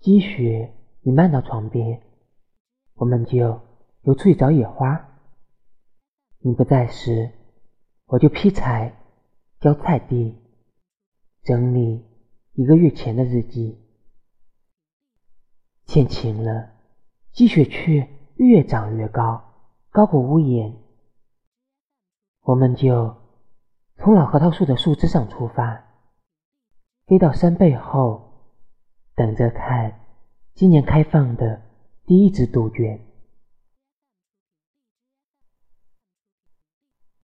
积雪已漫到床边，我们就又出去找野花。你不在时，我就劈柴、浇菜地、整理一个月前的日记。天晴了，积雪却越长越高，高过屋檐。我们就从老核桃树的树枝上出发，飞到山背后，等着看今年开放的第一只杜鹃。